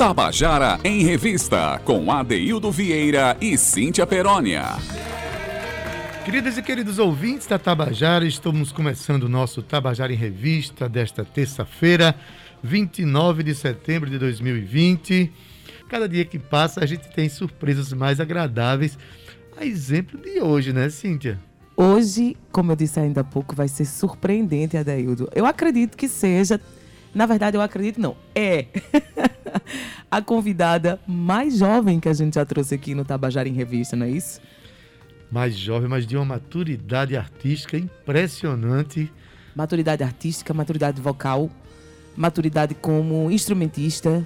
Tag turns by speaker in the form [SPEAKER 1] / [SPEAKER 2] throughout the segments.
[SPEAKER 1] Tabajara em Revista, com Adeildo Vieira e Cíntia Perónia.
[SPEAKER 2] Queridas e queridos ouvintes da Tabajara, estamos começando o nosso Tabajara em Revista desta terça-feira, 29 de setembro de 2020. Cada dia que passa, a gente tem surpresas mais agradáveis. A exemplo de hoje, né, Cíntia?
[SPEAKER 3] Hoje, como eu disse ainda há pouco, vai ser surpreendente, Adaildo. Eu acredito que seja. Na verdade, eu acredito não. É a convidada mais jovem que a gente já trouxe aqui no Tabajara em Revista, não é isso?
[SPEAKER 2] Mais jovem, mas de uma maturidade artística impressionante.
[SPEAKER 3] Maturidade artística, maturidade vocal, maturidade como instrumentista,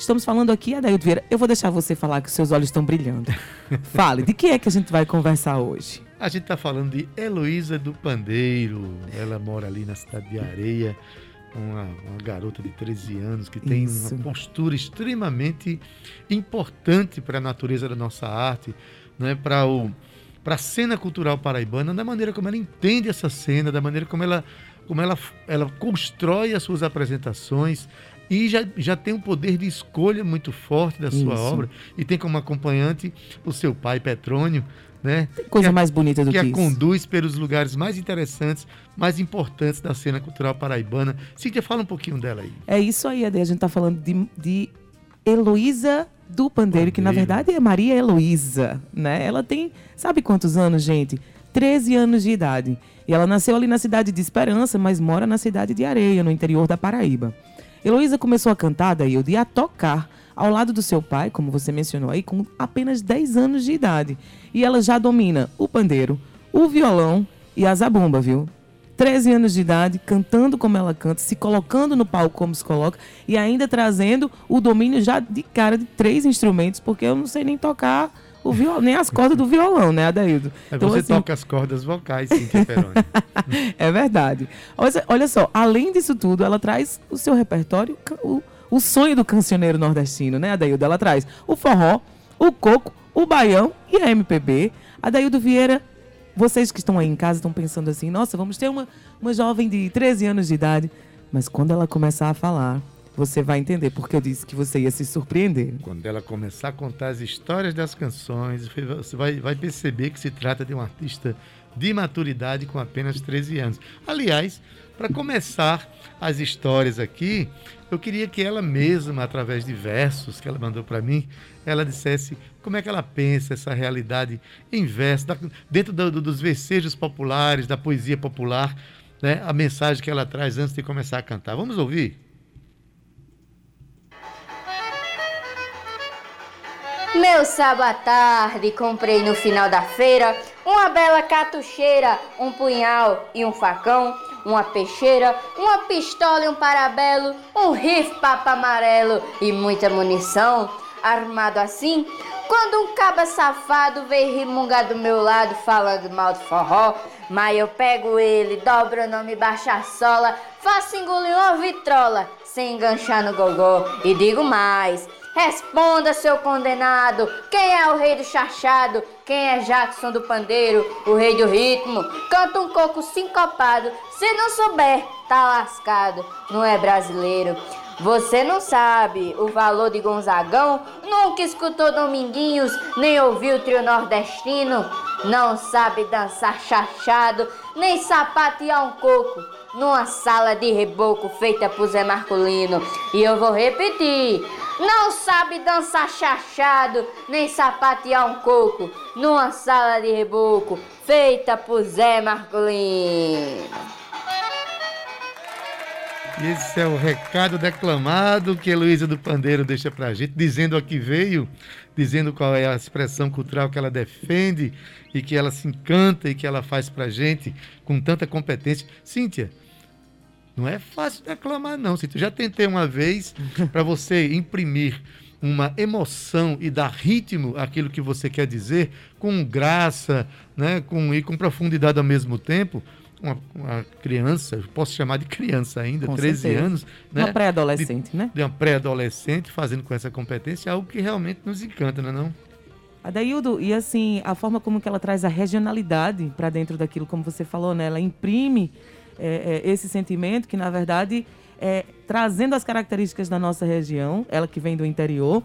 [SPEAKER 3] Estamos falando aqui, Adaildo Vieira. Eu vou deixar você falar que seus olhos estão brilhando. Fale, de que é que a gente vai conversar hoje?
[SPEAKER 2] A gente está falando de Heloísa do Pandeiro. Ela mora ali na cidade de Areia. Uma, uma, garota de 13 anos que tem Isso. uma postura extremamente importante para a natureza da nossa arte, né? para o para a cena cultural paraibana, da maneira como ela entende essa cena, da maneira como ela, como ela, ela constrói as suas apresentações, e já, já tem um poder de escolha muito forte da sua Isso. obra e tem como acompanhante o seu pai Petrônio, né?
[SPEAKER 3] Tem coisa que mais bonita do
[SPEAKER 2] que,
[SPEAKER 3] que
[SPEAKER 2] a conduz pelos lugares mais interessantes, mais importantes da cena cultural paraibana. Cíntia, fala um pouquinho dela aí.
[SPEAKER 3] É isso aí, Ade. A gente está falando de, de Heloísa do Pandeiro, Pandeiro, que na verdade é Maria Heloísa, né? Ela tem, sabe quantos anos, gente? 13 anos de idade. E ela nasceu ali na cidade de Esperança, mas mora na cidade de Areia, no interior da Paraíba. Heloísa começou a cantar, Daílde, e a tocar ao lado do seu pai, como você mencionou aí, com apenas 10 anos de idade. E ela já domina o pandeiro, o violão e a zabumba, viu? 13 anos de idade, cantando como ela canta, se colocando no palco como se coloca e ainda trazendo o domínio já de cara de três instrumentos, porque eu não sei nem tocar o violão, nem as cordas do violão, né, Adaildo?
[SPEAKER 2] É, então, você assim... toca as cordas vocais, Cíntia Peroni.
[SPEAKER 3] é verdade. Olha, olha só, além disso tudo, ela traz o seu repertório, o, o sonho do cancioneiro nordestino, né, Adaildo? Ela traz o forró, o coco, o baião e a MPB. Adaildo Vieira, vocês que estão aí em casa estão pensando assim, nossa, vamos ter uma, uma jovem de 13 anos de idade. Mas quando ela começar a falar, você vai entender porque eu disse que você ia se surpreender.
[SPEAKER 2] Quando ela começar a contar as histórias das canções, você vai, vai perceber que se trata de um artista de maturidade com apenas 13 anos. Aliás, para começar as histórias aqui, eu queria que ela mesma, através de versos que ela mandou para mim, ela dissesse como é que ela pensa essa realidade em verso, dentro do, do, dos versejos populares, da poesia popular, né? a mensagem que ela traz antes de começar a cantar. Vamos ouvir?
[SPEAKER 4] Meu sábado à tarde comprei no final da feira uma bela catucheira, um punhal e um facão, uma peixeira, uma pistola e um parabelo, um rifle papo amarelo e muita munição. Armado assim, quando um caba safado veio rimungar do meu lado falando mal do forró, mas eu pego ele, dobro o nome, baixa a sola, faço engolir uma vitrola, sem enganchar no gogó e digo mais. Responda, seu condenado, quem é o rei do chachado? Quem é Jackson do pandeiro, o rei do ritmo? Canta um coco sincopado, se não souber, tá lascado, não é brasileiro. Você não sabe o valor de Gonzagão? Nunca escutou Dominguinhos, nem ouviu o trio nordestino? Não sabe dançar chachado, nem sapatear um coco numa sala de reboco feita por Zé Marcolino. E eu vou repetir: não sabe dançar chachado, nem sapatear um coco numa sala de reboco feita por Zé Marcolino.
[SPEAKER 2] Esse é o recado declamado que Heloísa do Pandeiro deixa pra gente, dizendo a que veio, dizendo qual é a expressão cultural que ela defende e que ela se encanta e que ela faz pra gente com tanta competência. Cíntia, não é fácil declamar, não. Se tu já tentei uma vez para você imprimir uma emoção e dar ritmo àquilo que você quer dizer, com graça, né, com, e com profundidade ao mesmo tempo, uma, uma criança, posso chamar de criança ainda, com 13 certeza. anos.
[SPEAKER 3] Né, uma pré-adolescente, né?
[SPEAKER 2] De uma pré-adolescente fazendo com essa competência é algo que realmente nos encanta, não é não?
[SPEAKER 3] Adaildo, e assim, a forma como que ela traz a regionalidade para dentro daquilo, como você falou, né? Ela imprime é, é, esse sentimento que, na verdade, é, trazendo as características da nossa região, ela que vem do interior,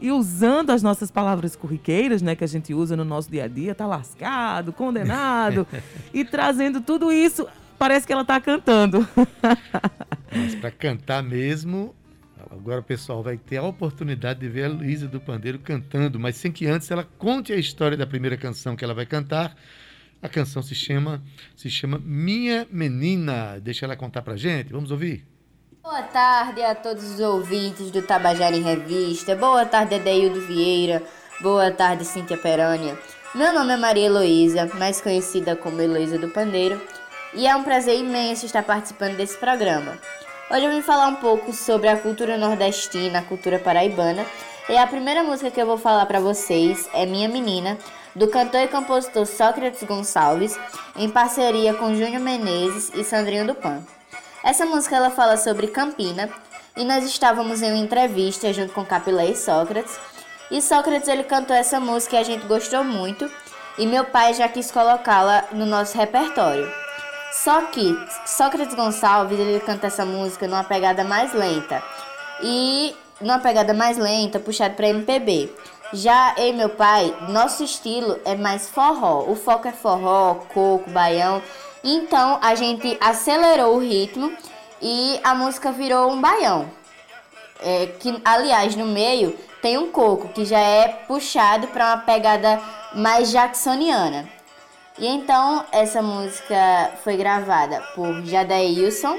[SPEAKER 3] e usando as nossas palavras corriqueiras, né, que a gente usa no nosso dia a dia, tá lascado, condenado, e trazendo tudo isso, parece que ela está cantando.
[SPEAKER 2] Mas para cantar mesmo, agora o pessoal vai ter a oportunidade de ver a Luísa do Pandeiro cantando, mas sem que antes ela conte a história da primeira canção que ela vai cantar. A canção se chama se chama Minha Menina. Deixa ela contar pra gente. Vamos ouvir.
[SPEAKER 4] Boa tarde a todos os ouvintes do Tabajara em Revista. Boa tarde, Adeildo Vieira. Boa tarde, Cíntia Perânia. Meu nome é Maria Heloísa, mais conhecida como Heloísa do Pandeiro, e é um prazer imenso estar participando desse programa. Hoje eu vim falar um pouco sobre a cultura nordestina, a cultura paraibana, e a primeira música que eu vou falar para vocês é Minha Menina, do cantor e compositor Sócrates Gonçalves, em parceria com Júnior Menezes e Sandrinho do Pan. Essa música ela fala sobre Campina e nós estávamos em uma entrevista junto com Capilé e Sócrates. E Sócrates ele cantou essa música e a gente gostou muito e meu pai já quis colocá-la no nosso repertório. Só que Sócrates Gonçalves ele canta essa música numa pegada mais lenta e numa pegada mais lenta, puxado para MPB. Já eu e meu pai, nosso estilo é mais forró. O foco é forró, coco, baião. Então a gente acelerou o ritmo e a música virou um baião. É, que aliás no meio tem um coco que já é puxado para uma pegada mais jacksoniana. E então essa música foi gravada por Jadailson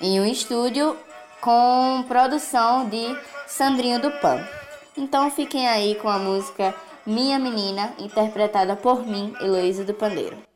[SPEAKER 4] em um estúdio com produção de Sandrinho do Pan. Então fiquem aí com a música Minha Menina, interpretada por mim, Heloísa do Pandeiro.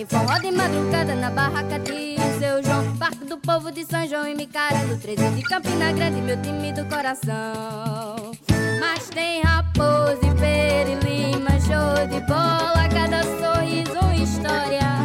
[SPEAKER 5] Tem forró de madrugada na barraca de seu João. Barco do povo de São João e Micara do 13 de Campina Grande, meu time do coração. Mas tem raposa e pera e lima, show de bola Cada sorriso uma história,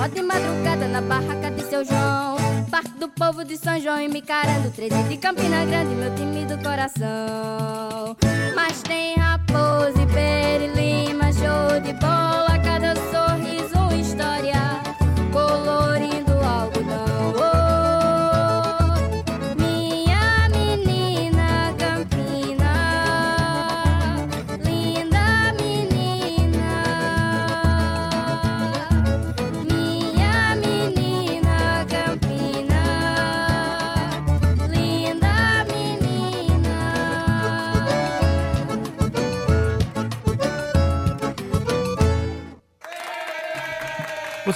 [SPEAKER 5] forró de madrugada na barraca de seu João. Parque do povo de São João e me carando. 13 de Campina Grande, meu time do coração. Mas tem raposa e peri, lima, show de bola.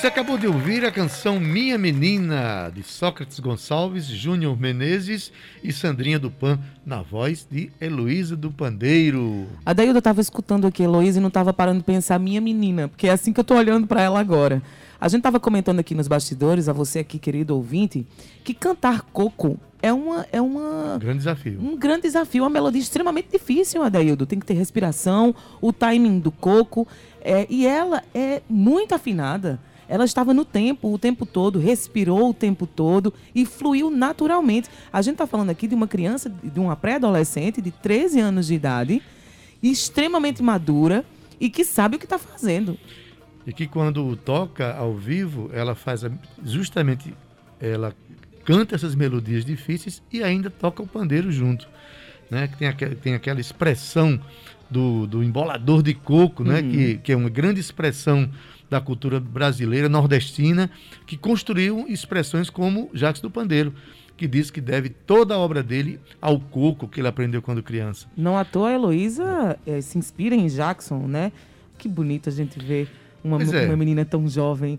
[SPEAKER 2] Você acabou de ouvir a canção Minha Menina, de Sócrates Gonçalves, Júnior Menezes e Sandrinha do Pan, na voz de Heloísa do Pandeiro.
[SPEAKER 3] A Dailda estava escutando aqui, Heloísa, e não estava parando de pensar, minha menina, porque é assim que eu estou olhando para ela agora. A gente estava comentando aqui nos bastidores, a você aqui, querido ouvinte, que cantar coco é uma. É uma
[SPEAKER 2] Um grande desafio.
[SPEAKER 3] um grande desafio, uma melodia extremamente difícil, Adaildo. Tem que ter respiração, o timing do coco. é, e ela é muito afinada. Ela estava no tempo, o tempo todo, respirou o tempo todo e fluiu naturalmente. A gente está falando aqui de uma criança, de uma pré-adolescente de 13 anos de idade, extremamente madura e que sabe o que está fazendo.
[SPEAKER 2] E que quando toca ao vivo, ela faz justamente, ela canta essas melodias difíceis e ainda toca o pandeiro junto. Né? Que tem, aqua- tem aquela expressão do, do embolador de coco, né? que, que é uma grande expressão da cultura brasileira, nordestina, que construiu expressões como Jacques do Pandeiro, que diz que deve toda a obra dele ao coco que ele aprendeu quando criança.
[SPEAKER 3] Não à toa a Heloísa eh, se inspira em Jackson, né? Que bonito a gente ver uma,
[SPEAKER 2] é.
[SPEAKER 3] uma menina tão jovem.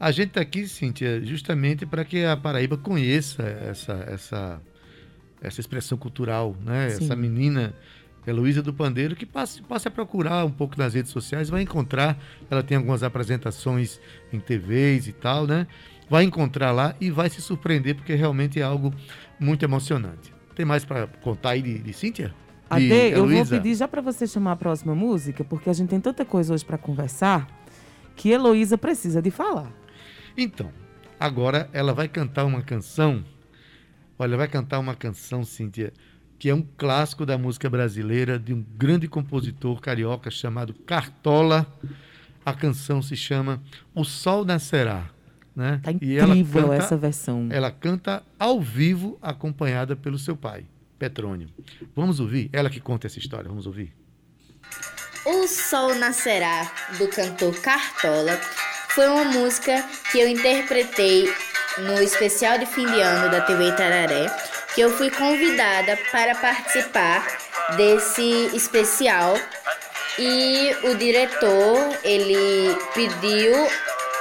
[SPEAKER 2] A gente está aqui, Cíntia, justamente para que a Paraíba conheça essa, essa, essa expressão cultural, né?
[SPEAKER 3] Sim.
[SPEAKER 2] Essa menina Heloísa do Pandeiro, que passe, passe a procurar um pouco nas redes sociais, vai encontrar, ela tem algumas apresentações em TVs e tal, né? Vai encontrar lá e vai se surpreender, porque realmente é algo muito emocionante. Tem mais para contar aí de, de Cíntia? De
[SPEAKER 3] Ade, eu vou pedir já para você chamar a próxima música, porque a gente tem tanta coisa hoje para conversar que Heloísa precisa de falar.
[SPEAKER 2] Então, agora ela vai cantar uma canção. Olha, vai cantar uma canção, Cíntia, que é um clássico da música brasileira, de um grande compositor carioca chamado Cartola. A canção se chama O Sol Nascerá. Né?
[SPEAKER 3] Tá
[SPEAKER 2] E ela
[SPEAKER 3] incrível
[SPEAKER 2] canta-
[SPEAKER 3] essa versão.
[SPEAKER 2] Ela canta ao vivo, acompanhada pelo seu pai, Petrônio. Vamos ouvir? Ela que conta essa história, vamos ouvir?
[SPEAKER 4] O Sol Nascerá, do cantor Cartola, foi uma música que eu interpretei no especial de fim de ano da TV Itararé, que eu fui convidada para participar desse especial e o diretor, ele pediu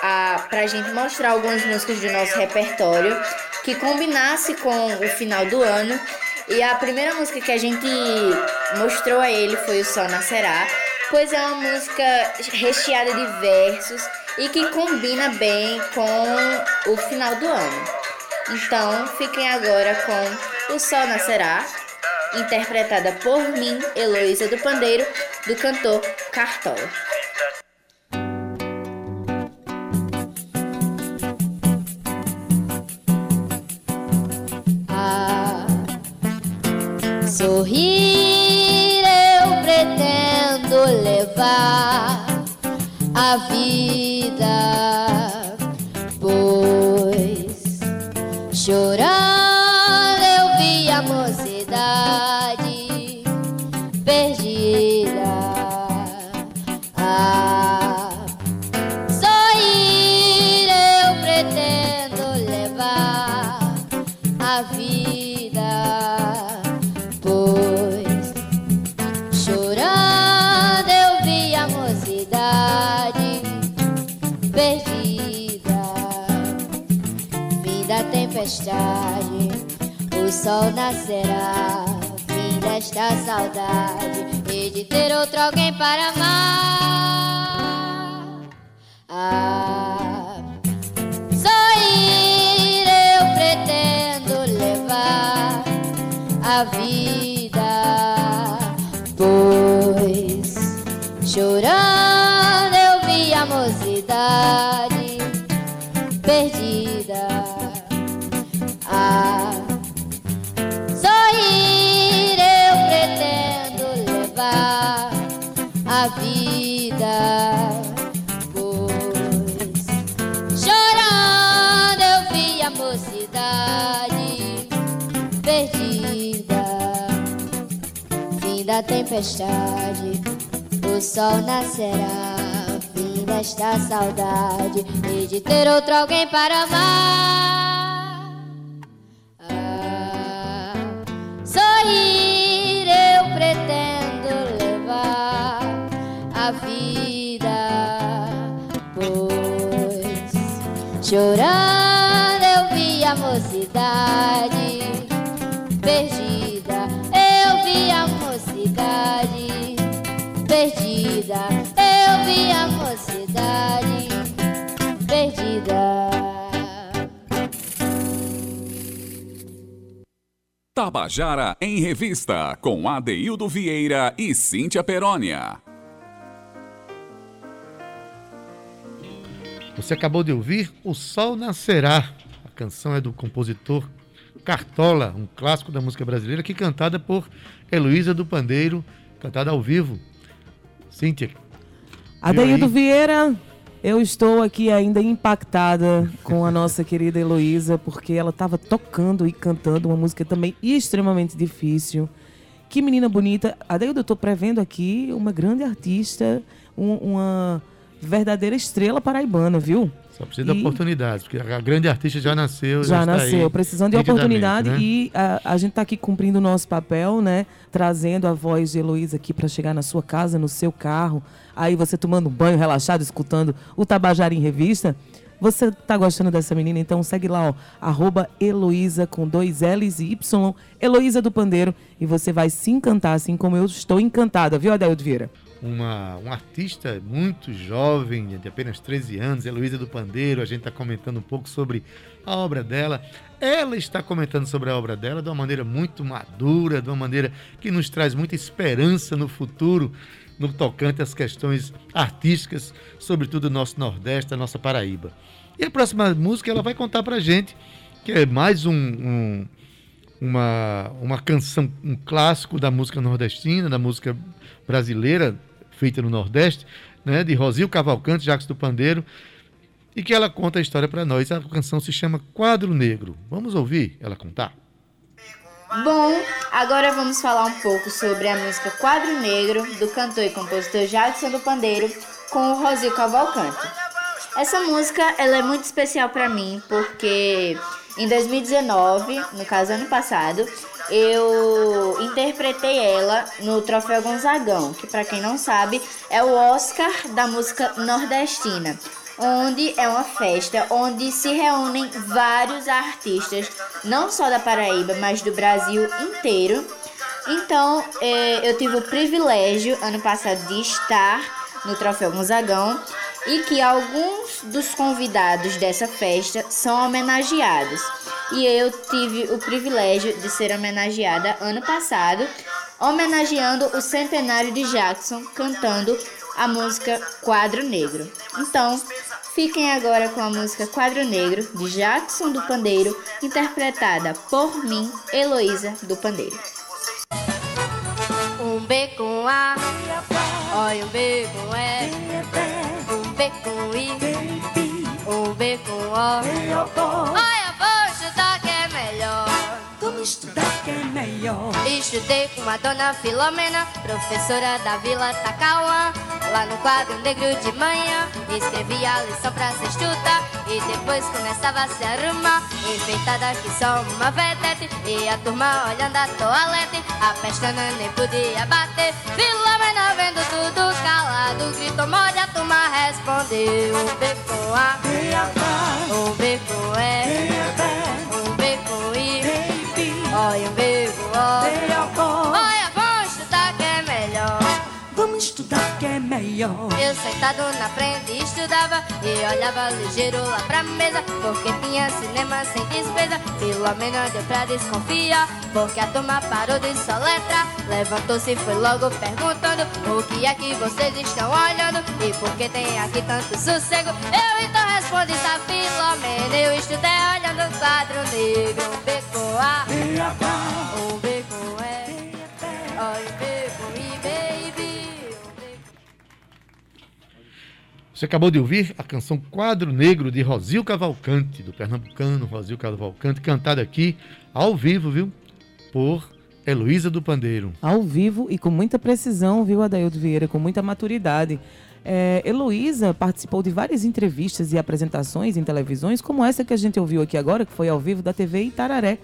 [SPEAKER 4] a, pra gente mostrar algumas músicas do nosso repertório que combinasse com o final do ano. E a primeira música que a gente mostrou a ele foi o Sol Nascerá, pois é uma música recheada de versos e que combina bem com o final do ano. Então, fiquem agora com O Sol Nascerá, interpretada por mim, Heloísa do Pandeiro, do cantor Cartola.
[SPEAKER 5] Ah, sorrir eu pretendo levar a vida, chorando sol nascerá. Fim desta saudade e de ter outro alguém para amar. Ah, tempestade, o sol nascerá. Fim desta saudade e de ter outro alguém para amar. Ah, sorrir eu pretendo levar a vida, pois chorando eu vi a mocidade
[SPEAKER 1] Tabajara em Revista, com Adeildo Vieira e Cíntia Perónia.
[SPEAKER 2] Você acabou de ouvir O Sol Nascerá. A canção é do compositor Cartola, um clássico da música brasileira, que cantada por Heloísa do Pandeiro, cantada ao vivo. Cíntia.
[SPEAKER 3] Adeildo? Vieira, eu estou aqui ainda impactada com a nossa querida Heloísa, porque ela estava tocando e cantando uma música também extremamente difícil. Que menina bonita. Adeildo, eu estou prevendo aqui uma grande artista, um- uma verdadeira estrela paraibana, viu?
[SPEAKER 2] Só precisa de
[SPEAKER 3] E-
[SPEAKER 2] oportunidades, porque a grande artista já nasceu.
[SPEAKER 3] Já
[SPEAKER 2] está
[SPEAKER 3] nasceu, precisando de oportunidade
[SPEAKER 2] né?
[SPEAKER 3] e a, a gente está aqui cumprindo o nosso papel, né? Trazendo a voz de Heloísa aqui para chegar na sua casa, no seu carro. Aí você tomando um banho relaxado, escutando o Tabajara em Revista. Você tá gostando dessa menina? Então segue lá, ó, arroba Heloísa com dois L's e Y, Heloísa do Pandeiro, e você vai se encantar, assim como eu estou encantada, viu, Adeldo Vieira?
[SPEAKER 2] Uma, uma artista muito jovem, de apenas 13 anos, Heloísa do Pandeiro. A gente está comentando um pouco sobre a obra dela. Ela está comentando sobre a obra dela de uma maneira muito madura, de uma maneira que nos traz muita esperança no futuro, no tocante às questões artísticas, sobretudo do nosso Nordeste, da nossa Paraíba. E a próxima música ela vai contar pra gente, que é mais um, um- uma, uma canção, um clássico da música nordestina, da música brasileira, feita no Nordeste, né, de Rosil Cavalcante, Jacques do Pandeiro, e que ela conta a história para nós. A canção se chama Quadro Negro. Vamos ouvir ela contar?
[SPEAKER 4] Bom, agora vamos falar um pouco sobre a música Quadro Negro, do cantor e compositor Jackson do Pandeiro, com o Rosil Cavalcante. Essa música ela é muito especial para mim, porque em 2019, no caso ano passado, eu interpretei ela no Troféu Gonzagão, que para quem não sabe é o Oscar da música nordestina onde é uma festa onde se reúnem vários artistas, não só da Paraíba, mas do Brasil inteiro. Então, eh, eu tive o privilégio ano passado de estar no Troféu Gonzagão e que alguns dos convidados dessa festa são homenageados. E eu tive o privilégio de ser homenageada ano passado, homenageando o centenário de Jackson cantando a música Quadro Negro. Então, fiquem agora com a música Quadro Negro de Jackson do Pandeiro, interpretada por mim, Heloísa do Pandeiro.
[SPEAKER 5] Um B com A, olha um B com E, B com I, B com O. Olha, vou estudar que é melhor.
[SPEAKER 6] Vamos estudar que é melhor.
[SPEAKER 5] Estudei com a dona Filomena, professora da Vila Tacauã. Lá no quadro negro de manhã, escrevia a lição pra se estudar. E depois começava a se arrumar, enfeitada que só uma vedete. E a turma olhando a toalete, a pestana nem podia bater. Filomena vendo tudo calado, gritou morde, a turma respondeu. Um B com A, um B com E, um B com I. Olha O. Olha, vamos estudar que é melhor. Eu sentado na frente estudava e olhava ligeiro lá pra mesa, porque tinha cinema sem despesa. Filomena deu pra desconfiar, porque a turma parou de soletrar. Levantou-se e foi logo perguntando: O que é que vocês estão olhando? E por que tem aqui tanto sossego? Eu então respondi: Tá, Filomena, eu estudei olhando o quadro negro. Um B com A, um B
[SPEAKER 2] Você acabou de ouvir a canção Quadro Negro de Rosil Cavalcante, do pernambucano Rosil Cavalcante, cantada aqui ao vivo, viu? Por Heloísa do Pandeiro.
[SPEAKER 3] Ao vivo e com muita precisão, viu, Adaildo Vieira, com muita maturidade. É, Heloísa participou de várias entrevistas e apresentações em televisões, como essa que a gente ouviu aqui agora, que foi ao vivo da TV Itararé.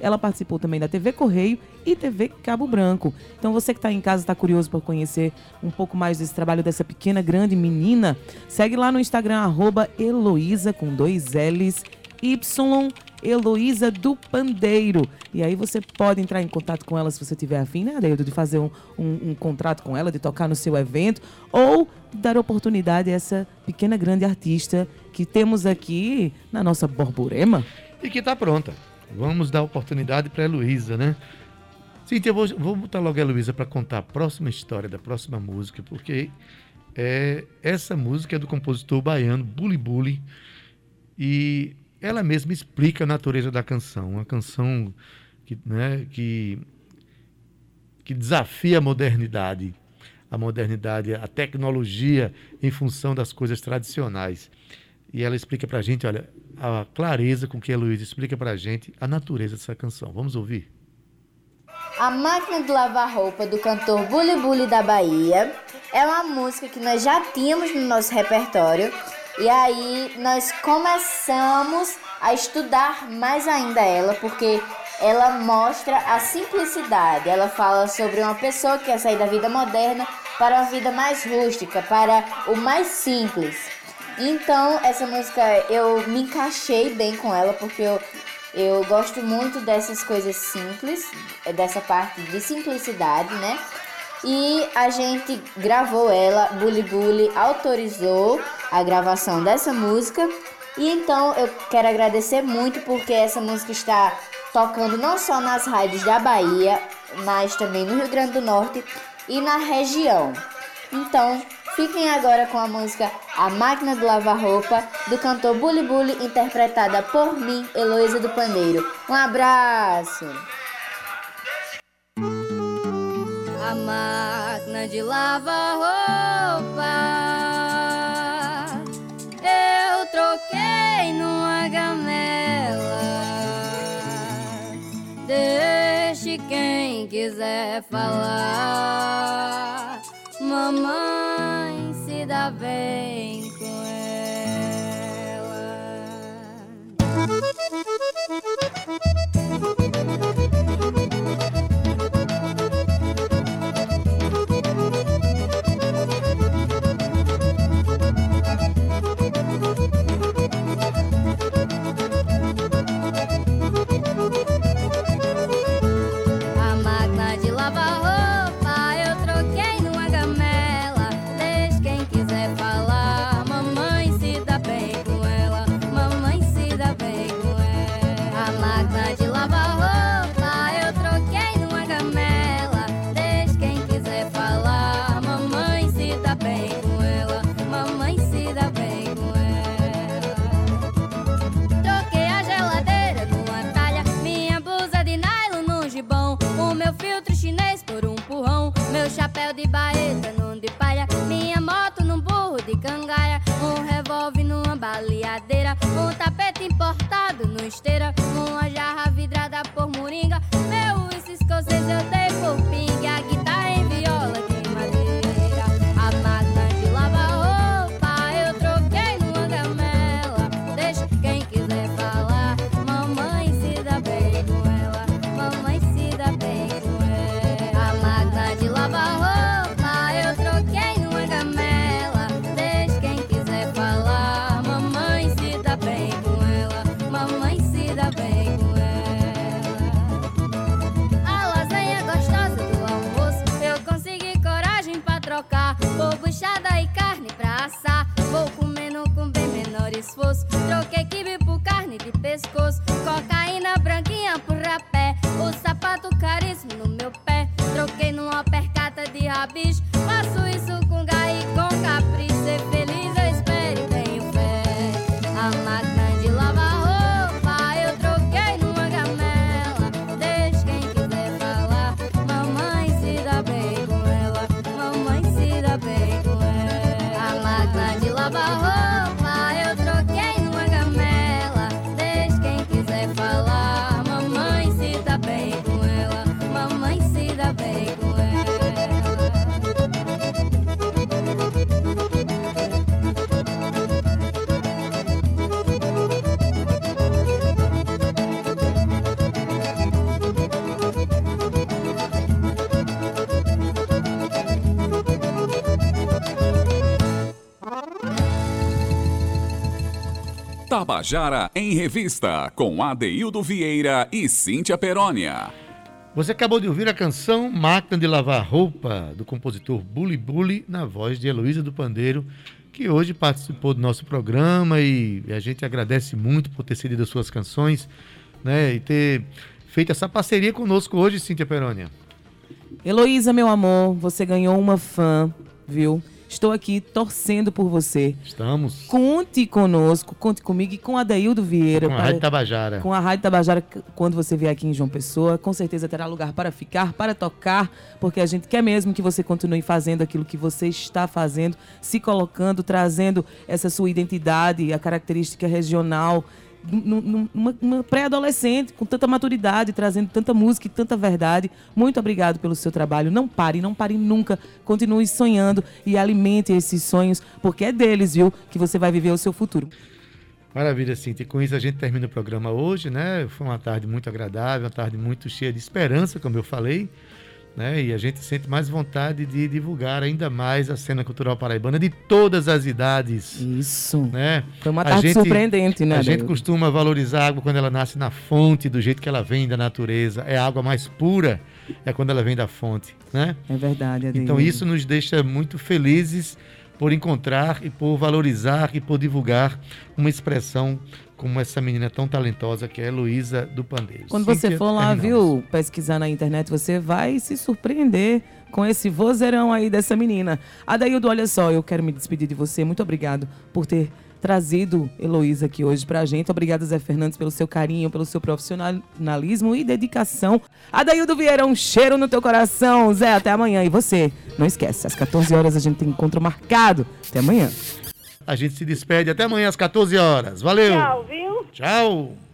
[SPEAKER 3] Ela participou também da TV Correio e TV Cabo Branco. Então você que está em casa, está curioso por conhecer um pouco mais desse trabalho dessa pequena, grande menina, segue lá no Instagram, arroba Heloísa, com dois L's, Y Heloísa do Pandeiro. E aí você pode entrar em contato com ela se você tiver afim, né, Adeildo, de fazer um, um, um, contrato com ela, de tocar no seu evento, ou dar oportunidade a essa pequena grande artista que temos aqui na nossa Borborema.
[SPEAKER 2] E que está pronta. Vamos dar oportunidade para a Heloísa, né? Cíntia, eu vou, vou botar logo a Heloísa para contar a próxima história da próxima música, porque é, essa música é do compositor baiano Bully Bully e ela mesma explica a natureza da canção, uma canção que, né, que, que desafia a modernidade, a modernidade, a tecnologia em função das coisas tradicionais. E ela explica para a gente, olha, a clareza com que a Luísa explica para a gente a natureza dessa canção. Vamos ouvir?
[SPEAKER 4] A Máquina de Lavar Roupa, do cantor Bully Bully da Bahia, é uma música que nós já tínhamos no nosso repertório e aí nós começamos a estudar mais ainda ela, porque ela mostra a simplicidade. Ela fala sobre uma pessoa que quer sair da vida moderna para uma vida mais rústica, para o mais simples. Então, essa música eu me encaixei bem com ela, porque eu, eu gosto muito dessas coisas simples, dessa parte de simplicidade, né? E a gente gravou ela, Bully Bully autorizou a gravação dessa música. E então eu quero agradecer muito porque essa música está tocando não só nas rádios da Bahia, mas também no Rio Grande do Norte e na região. Então, fiquem agora com a música A Máquina de Lavar Roupa, do cantor Bully Bully, interpretada por mim, Heloísa do Pandeiro. Um abraço!
[SPEAKER 5] A máquina de lavar roupa eu troquei numa gamela. Deixe quem quiser falar, mamãe こん。
[SPEAKER 1] Tabajara em Revista, com Adeildo Vieira e Cíntia Perónia.
[SPEAKER 2] Você acabou de ouvir a canção Máquina de Lavar Roupa, do compositor Bully Bully, na voz de Heloísa do Pandeiro, que hoje participou do nosso programa e a gente agradece muito por ter cedido as suas canções né, e ter feito essa parceria conosco hoje, Cíntia Perônia.
[SPEAKER 3] Heloísa, meu amor, você ganhou uma fã, viu? Estou aqui torcendo por você.
[SPEAKER 2] Estamos.
[SPEAKER 3] Conte conosco, conte comigo e com a Daildo Vieira.
[SPEAKER 2] Com a Rádio Tabajara.
[SPEAKER 3] Com a Rádio Tabajara, quando você vier aqui em João Pessoa, com certeza terá lugar para ficar, para tocar, porque a gente quer mesmo que você continue fazendo aquilo que você está fazendo, se colocando, trazendo essa sua identidade, a característica regional numa, pré-adolescente, com tanta maturidade, trazendo tanta música e tanta verdade. Muito obrigado pelo seu trabalho. Não pare, não pare nunca. Continue sonhando e alimente esses sonhos, porque é deles, viu, que você vai viver o seu futuro.
[SPEAKER 2] Maravilha, Cintia. Com isso a gente termina o programa hoje, né? Foi uma tarde muito agradável, uma tarde muito cheia de esperança, como eu falei né? E a gente sente mais vontade de divulgar ainda mais a cena cultural paraibana de todas as idades.
[SPEAKER 3] Isso.
[SPEAKER 2] Né?
[SPEAKER 3] Foi uma tarde gente, surpreendente, né?
[SPEAKER 2] A gente costuma valorizar a água quando ela nasce na fonte, do jeito que ela vem da natureza. É a água mais pura, é quando ela vem da fonte, né?
[SPEAKER 3] É verdade.
[SPEAKER 2] Então isso nos deixa muito felizes por encontrar e por valorizar e por divulgar uma expressão como essa menina tão talentosa que é Luísa do Pandeiro.
[SPEAKER 3] Quando Cíntia, você for lá, viu, pesquisar na internet, você vai se surpreender com esse vozeirão aí dessa menina. Adaildo, olha só, eu quero me despedir de você. Muito obrigado por ter trazido Heloísa aqui hoje pra gente. Obrigada, Zé Fernandes, pelo seu carinho, pelo seu profissionalismo e dedicação. Adaildo Vieira, um cheiro no teu coração. Zé, até amanhã. E você, não esquece, às 14 horas a gente tem encontro marcado. Até amanhã.
[SPEAKER 2] A gente se despede até amanhã às 14 horas. Valeu.
[SPEAKER 7] Tchau, viu?
[SPEAKER 2] Tchau.